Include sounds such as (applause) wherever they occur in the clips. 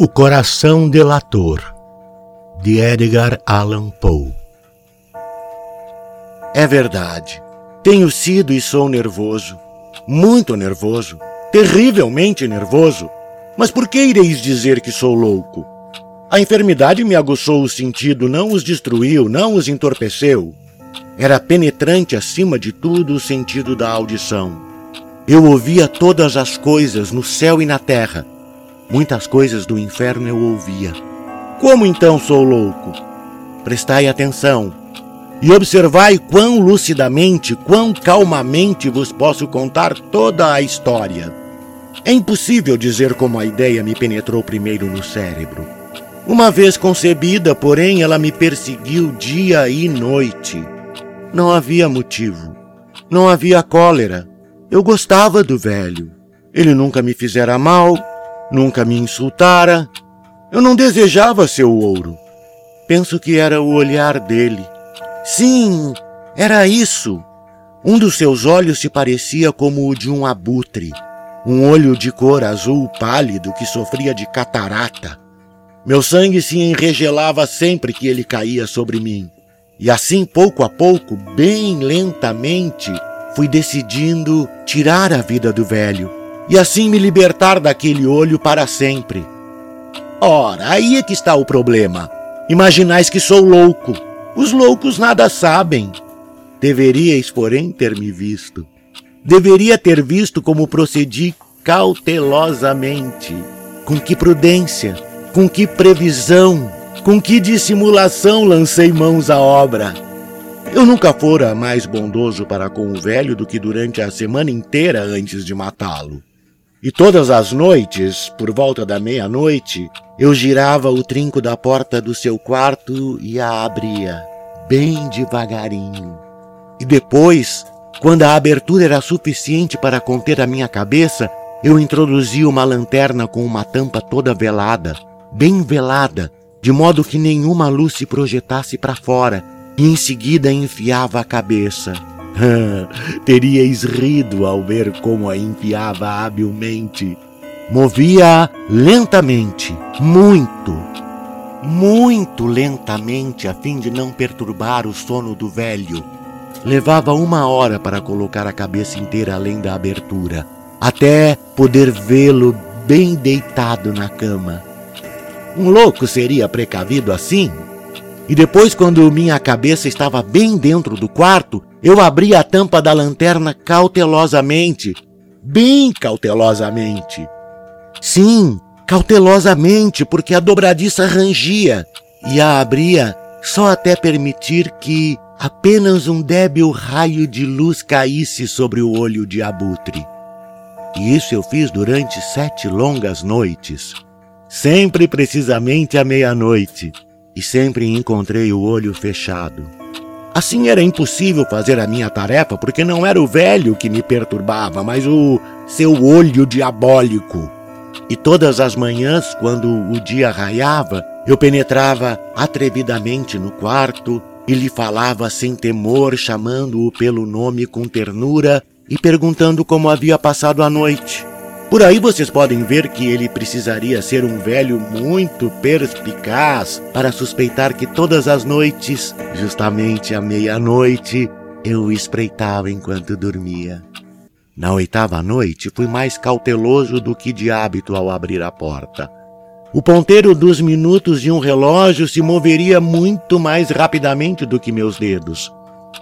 O Coração Delator, de Edgar Allan Poe. É verdade. Tenho sido e sou nervoso. Muito nervoso. Terrivelmente nervoso. Mas por que ireis dizer que sou louco? A enfermidade me aguçou o sentido, não os destruiu, não os entorpeceu. Era penetrante acima de tudo o sentido da audição. Eu ouvia todas as coisas no céu e na terra Muitas coisas do inferno eu ouvia. Como então sou louco? Prestai atenção e observai quão lucidamente, quão calmamente vos posso contar toda a história. É impossível dizer como a ideia me penetrou primeiro no cérebro. Uma vez concebida, porém, ela me perseguiu dia e noite. Não havia motivo. Não havia cólera. Eu gostava do velho. Ele nunca me fizera mal, Nunca me insultara. Eu não desejava seu ouro. Penso que era o olhar dele. Sim, era isso. Um dos seus olhos se parecia como o de um abutre, um olho de cor azul pálido que sofria de catarata. Meu sangue se enregelava sempre que ele caía sobre mim. E assim, pouco a pouco, bem lentamente, fui decidindo tirar a vida do velho e assim me libertar daquele olho para sempre. Ora, aí é que está o problema. Imaginais que sou louco. Os loucos nada sabem. Deveríeis, porém, ter me visto. Deveria ter visto como procedi cautelosamente. Com que prudência, com que previsão, com que dissimulação lancei mãos à obra. Eu nunca fora mais bondoso para com o velho do que durante a semana inteira antes de matá-lo. E todas as noites, por volta da meia-noite, eu girava o trinco da porta do seu quarto e a abria, bem devagarinho. E depois, quando a abertura era suficiente para conter a minha cabeça, eu introduzia uma lanterna com uma tampa toda velada, bem velada, de modo que nenhuma luz se projetasse para fora, e em seguida enfiava a cabeça (laughs) Teríeis rido ao ver como a enfiava habilmente. Movia lentamente, muito, muito lentamente, a fim de não perturbar o sono do velho. Levava uma hora para colocar a cabeça inteira além da abertura, até poder vê-lo bem deitado na cama. Um louco seria precavido assim? E depois, quando minha cabeça estava bem dentro do quarto, eu abri a tampa da lanterna cautelosamente, bem cautelosamente. Sim, cautelosamente, porque a dobradiça rangia e a abria só até permitir que apenas um débil raio de luz caísse sobre o olho de abutre. E isso eu fiz durante sete longas noites, sempre precisamente à meia-noite, e sempre encontrei o olho fechado. Assim era impossível fazer a minha tarefa porque não era o velho que me perturbava, mas o seu olho diabólico. E todas as manhãs, quando o dia raiava, eu penetrava atrevidamente no quarto e lhe falava sem temor, chamando-o pelo nome com ternura e perguntando como havia passado a noite. Por aí vocês podem ver que ele precisaria ser um velho muito perspicaz para suspeitar que todas as noites, justamente à meia-noite, eu o espreitava enquanto dormia. Na oitava noite, fui mais cauteloso do que de hábito ao abrir a porta. O ponteiro dos minutos de um relógio se moveria muito mais rapidamente do que meus dedos.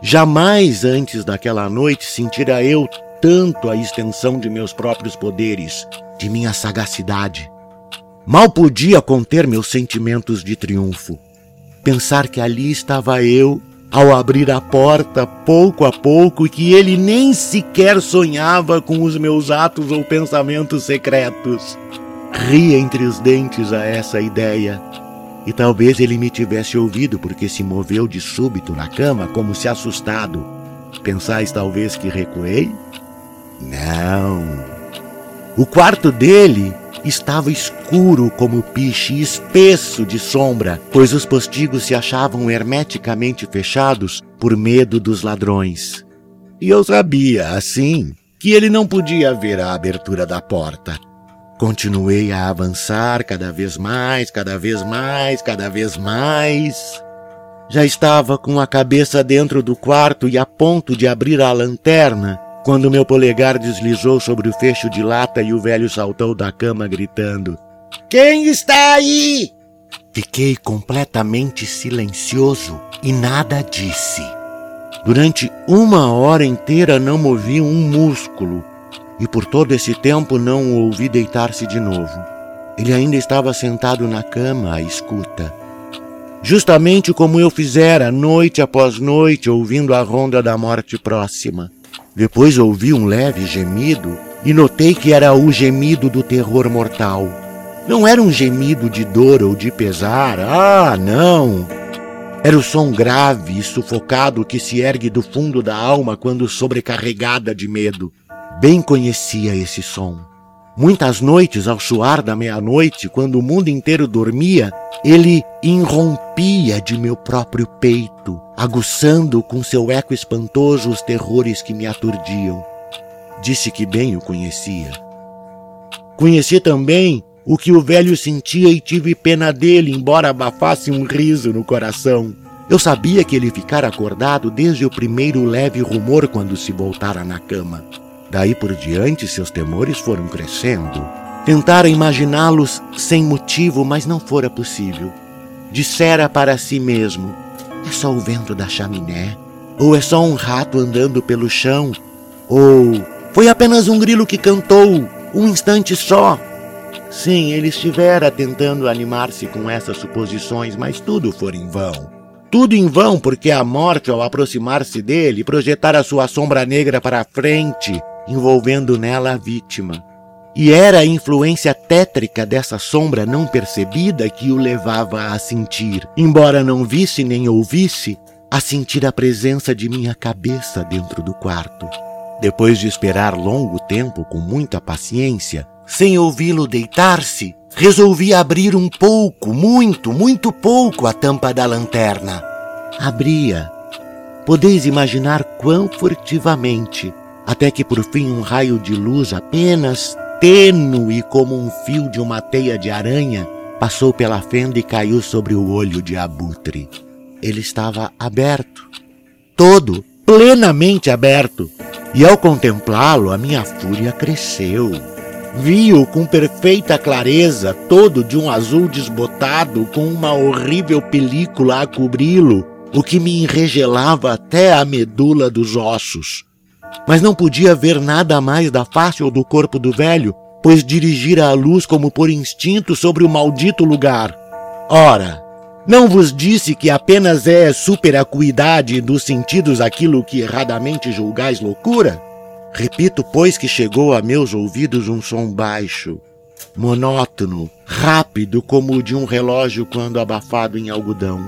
Jamais antes daquela noite sentira eu tanto a extensão de meus próprios poderes, de minha sagacidade. Mal podia conter meus sentimentos de triunfo. Pensar que ali estava eu, ao abrir a porta pouco a pouco, e que ele nem sequer sonhava com os meus atos ou pensamentos secretos. Ri entre os dentes a essa ideia. E talvez ele me tivesse ouvido porque se moveu de súbito na cama como se assustado. Pensais talvez que recuei? Não. O quarto dele estava escuro como piche, espesso de sombra, pois os postigos se achavam hermeticamente fechados por medo dos ladrões. E eu sabia, assim, que ele não podia ver a abertura da porta. Continuei a avançar cada vez mais, cada vez mais, cada vez mais. Já estava com a cabeça dentro do quarto e a ponto de abrir a lanterna quando meu polegar deslizou sobre o fecho de lata e o velho saltou da cama gritando: Quem está aí? Fiquei completamente silencioso e nada disse. Durante uma hora inteira não movi um músculo e por todo esse tempo não o ouvi deitar-se de novo. Ele ainda estava sentado na cama à escuta. Justamente como eu fizera noite após noite, ouvindo a ronda da morte próxima. Depois ouvi um leve gemido e notei que era o gemido do terror mortal. Não era um gemido de dor ou de pesar, ah, não! Era o som grave e sufocado que se ergue do fundo da alma quando sobrecarregada de medo. Bem conhecia esse som. Muitas noites, ao soar da meia-noite, quando o mundo inteiro dormia, ele irrompia de meu próprio peito, aguçando com seu eco espantoso os terrores que me aturdiam. Disse que bem o conhecia. Conheci também o que o velho sentia e tive pena dele, embora abafasse um riso no coração. Eu sabia que ele ficara acordado desde o primeiro leve rumor quando se voltara na cama. Daí por diante, seus temores foram crescendo. Tentara imaginá-los sem motivo, mas não fora possível. Dissera para si mesmo: é só o vento da chaminé, ou é só um rato andando pelo chão, ou foi apenas um grilo que cantou, um instante só. Sim, ele estivera tentando animar-se com essas suposições, mas tudo fora em vão. Tudo em vão porque a morte, ao aproximar-se dele, projetara sua sombra negra para a frente envolvendo nela a vítima. E era a influência tétrica dessa sombra não percebida que o levava a sentir, embora não visse nem ouvisse, a sentir a presença de minha cabeça dentro do quarto. Depois de esperar longo tempo com muita paciência, sem ouvi-lo deitar-se, resolvi abrir um pouco, muito, muito pouco a tampa da lanterna. Abria. Podeis imaginar quão furtivamente até que por fim um raio de luz apenas tênue como um fio de uma teia de aranha passou pela fenda e caiu sobre o olho de abutre. Ele estava aberto, todo, plenamente aberto, e ao contemplá-lo a minha fúria cresceu. Vi-o com perfeita clareza, todo de um azul desbotado, com uma horrível película a cobri-lo, o que me enregelava até a medula dos ossos mas não podia ver nada mais da face ou do corpo do velho, pois dirigira a luz como por instinto sobre o maldito lugar. Ora, não vos disse que apenas é superacuidade dos sentidos aquilo que erradamente julgais loucura? Repito, pois, que chegou a meus ouvidos um som baixo, monótono, rápido como o de um relógio quando abafado em algodão.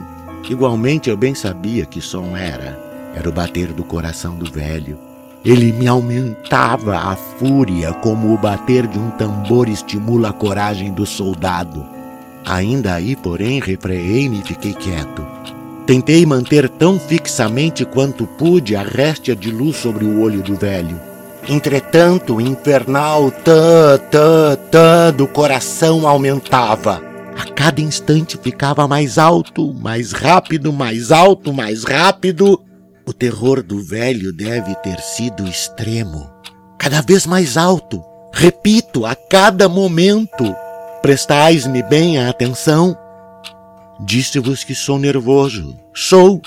Igualmente eu bem sabia que som era. Era o bater do coração do velho. Ele me aumentava a fúria como o bater de um tambor estimula a coragem do soldado. Ainda aí, porém, refreei-me e fiquei quieto. Tentei manter tão fixamente quanto pude a réstia de luz sobre o olho do velho. Entretanto, o infernal tã, tã, tã do coração aumentava. A cada instante ficava mais alto, mais rápido, mais alto, mais rápido, o terror do velho deve ter sido extremo, cada vez mais alto. Repito, a cada momento. Prestais-me bem a atenção. Disse-vos que sou nervoso. Sou.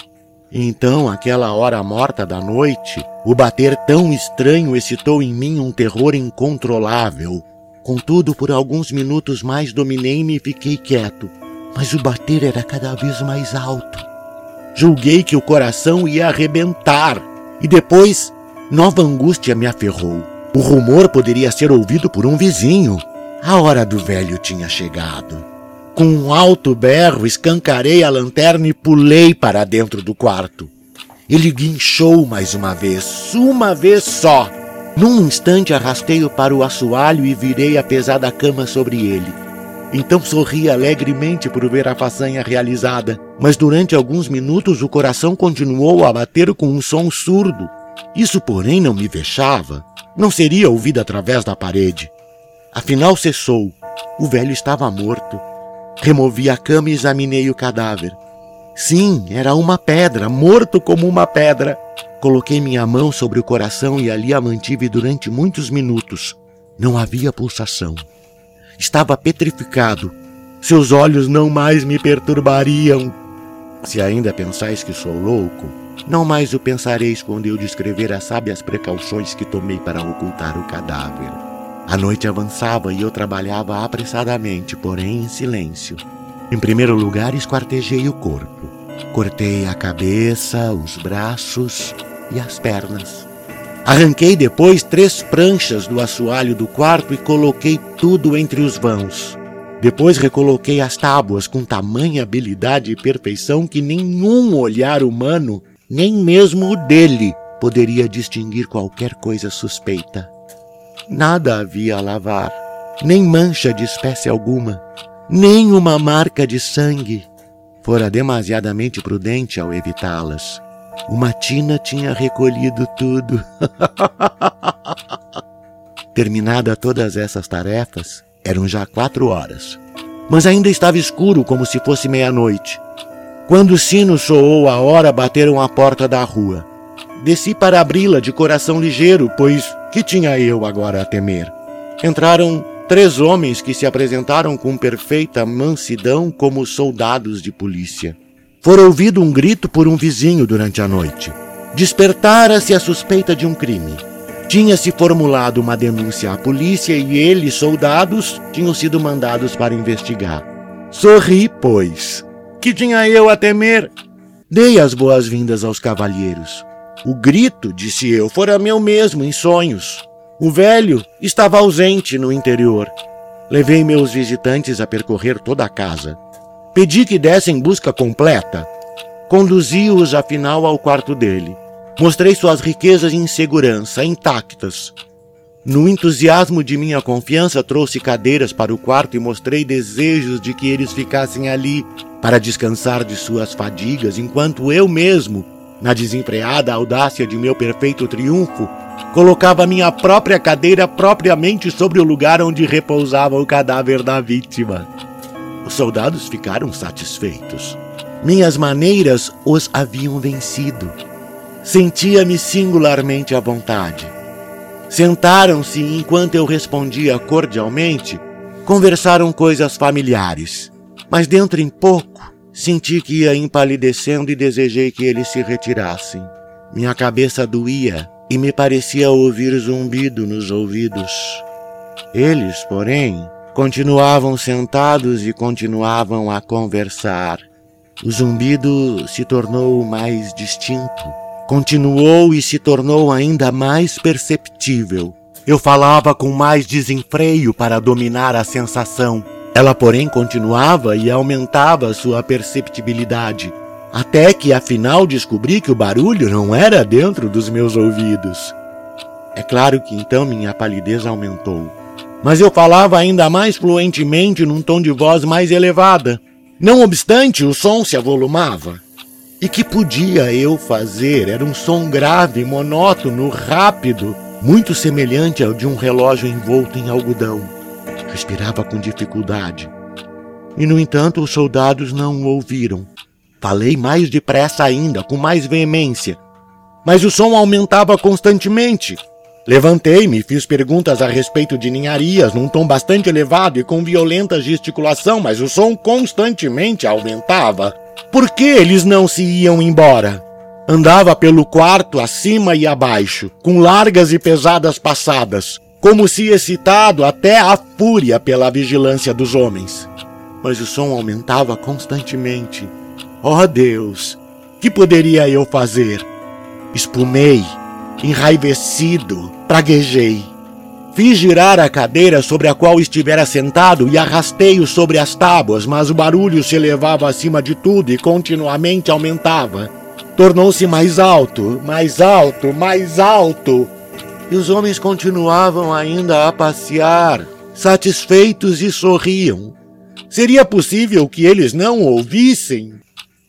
Então, aquela hora morta da noite, o bater tão estranho excitou em mim um terror incontrolável. Contudo, por alguns minutos mais dominei-me e fiquei quieto. Mas o bater era cada vez mais alto. Julguei que o coração ia arrebentar. E depois, nova angústia me aferrou. O rumor poderia ser ouvido por um vizinho. A hora do velho tinha chegado. Com um alto berro, escancarei a lanterna e pulei para dentro do quarto. Ele guinchou mais uma vez, uma vez só. Num instante arrastei-o para o assoalho e virei a pesada cama sobre ele. Então sorri alegremente por ver a façanha realizada, mas durante alguns minutos o coração continuou a bater com um som surdo. Isso, porém, não me vexava. Não seria ouvido através da parede. Afinal cessou. O velho estava morto. Removi a cama e examinei o cadáver. Sim, era uma pedra, morto como uma pedra. Coloquei minha mão sobre o coração e ali a mantive durante muitos minutos. Não havia pulsação. Estava petrificado. Seus olhos não mais me perturbariam. Se ainda pensais que sou louco, não mais o pensareis quando eu descrever as sábias precauções que tomei para ocultar o cadáver. A noite avançava e eu trabalhava apressadamente, porém em silêncio. Em primeiro lugar, esquartejei o corpo. Cortei a cabeça, os braços e as pernas. Arranquei depois três pranchas do assoalho do quarto e coloquei tudo entre os vãos. Depois recoloquei as tábuas com tamanha habilidade e perfeição que nenhum olhar humano, nem mesmo o dele, poderia distinguir qualquer coisa suspeita. Nada havia a lavar, nem mancha de espécie alguma, nem uma marca de sangue. Fora demasiadamente prudente ao evitá-las. Uma tina tinha recolhido tudo. (laughs) Terminada todas essas tarefas, eram já quatro horas. Mas ainda estava escuro, como se fosse meia-noite. Quando o sino soou a hora, bateram à porta da rua. Desci para abri-la de coração ligeiro, pois que tinha eu agora a temer? Entraram três homens que se apresentaram com perfeita mansidão como soldados de polícia. Fora ouvido um grito por um vizinho durante a noite. Despertara-se a suspeita de um crime. Tinha-se formulado uma denúncia à polícia e eles, soldados, tinham sido mandados para investigar. Sorri, pois. Que tinha eu a temer? Dei as boas-vindas aos cavalheiros. O grito, disse eu, fora meu mesmo em sonhos. O velho estava ausente no interior. Levei meus visitantes a percorrer toda a casa. Pedi que dessem busca completa. Conduzi-os, afinal, ao quarto dele. Mostrei suas riquezas em segurança, intactas. No entusiasmo de minha confiança, trouxe cadeiras para o quarto e mostrei desejos de que eles ficassem ali para descansar de suas fadigas, enquanto eu mesmo, na desenfreada audácia de meu perfeito triunfo, colocava minha própria cadeira propriamente sobre o lugar onde repousava o cadáver da vítima. Os soldados ficaram satisfeitos. Minhas maneiras os haviam vencido. Sentia-me singularmente à vontade. Sentaram-se enquanto eu respondia cordialmente, conversaram coisas familiares. Mas dentro em pouco, senti que ia empalidecendo e desejei que eles se retirassem. Minha cabeça doía e me parecia ouvir zumbido nos ouvidos. Eles, porém, Continuavam sentados e continuavam a conversar. O zumbido se tornou mais distinto. Continuou e se tornou ainda mais perceptível. Eu falava com mais desenfreio para dominar a sensação. Ela, porém, continuava e aumentava sua perceptibilidade, até que afinal descobri que o barulho não era dentro dos meus ouvidos. É claro que então minha palidez aumentou mas eu falava ainda mais fluentemente num tom de voz mais elevada. Não obstante, o som se avolumava. E que podia eu fazer? Era um som grave, monótono, rápido, muito semelhante ao de um relógio envolto em algodão. Respirava com dificuldade. E, no entanto, os soldados não o ouviram. Falei mais depressa ainda, com mais veemência. Mas o som aumentava constantemente. Levantei-me e fiz perguntas a respeito de ninharias num tom bastante elevado e com violenta gesticulação, mas o som constantemente aumentava. Por que eles não se iam embora? Andava pelo quarto acima e abaixo, com largas e pesadas passadas, como se excitado até a fúria pela vigilância dos homens. Mas o som aumentava constantemente. Oh Deus, que poderia eu fazer? Espumei Enraivecido, praguejei. Fiz girar a cadeira sobre a qual estivera sentado e arrastei-o sobre as tábuas, mas o barulho se elevava acima de tudo e continuamente aumentava. Tornou-se mais alto, mais alto, mais alto. E os homens continuavam ainda a passear, satisfeitos e sorriam. Seria possível que eles não ouvissem?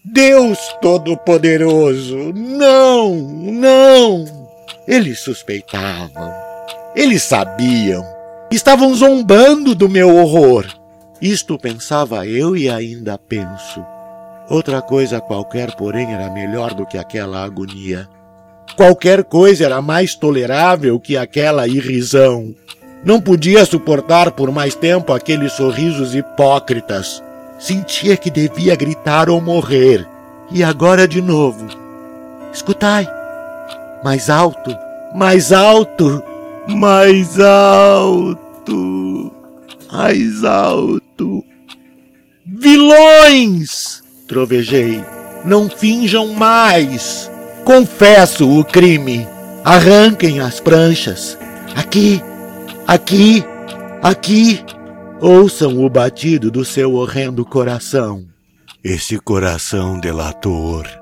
Deus Todo-Poderoso! Não, não! Eles suspeitavam. Eles sabiam. Estavam zombando do meu horror. Isto pensava eu e ainda penso. Outra coisa qualquer, porém, era melhor do que aquela agonia. Qualquer coisa era mais tolerável que aquela irrisão. Não podia suportar por mais tempo aqueles sorrisos hipócritas. Sentia que devia gritar ou morrer. E agora de novo. Escutai. Mais alto, mais alto, mais alto, mais alto. Vilões! Trovejei. Não finjam mais. Confesso o crime. Arranquem as pranchas. Aqui, aqui, aqui. Ouçam o batido do seu horrendo coração. Esse coração delator.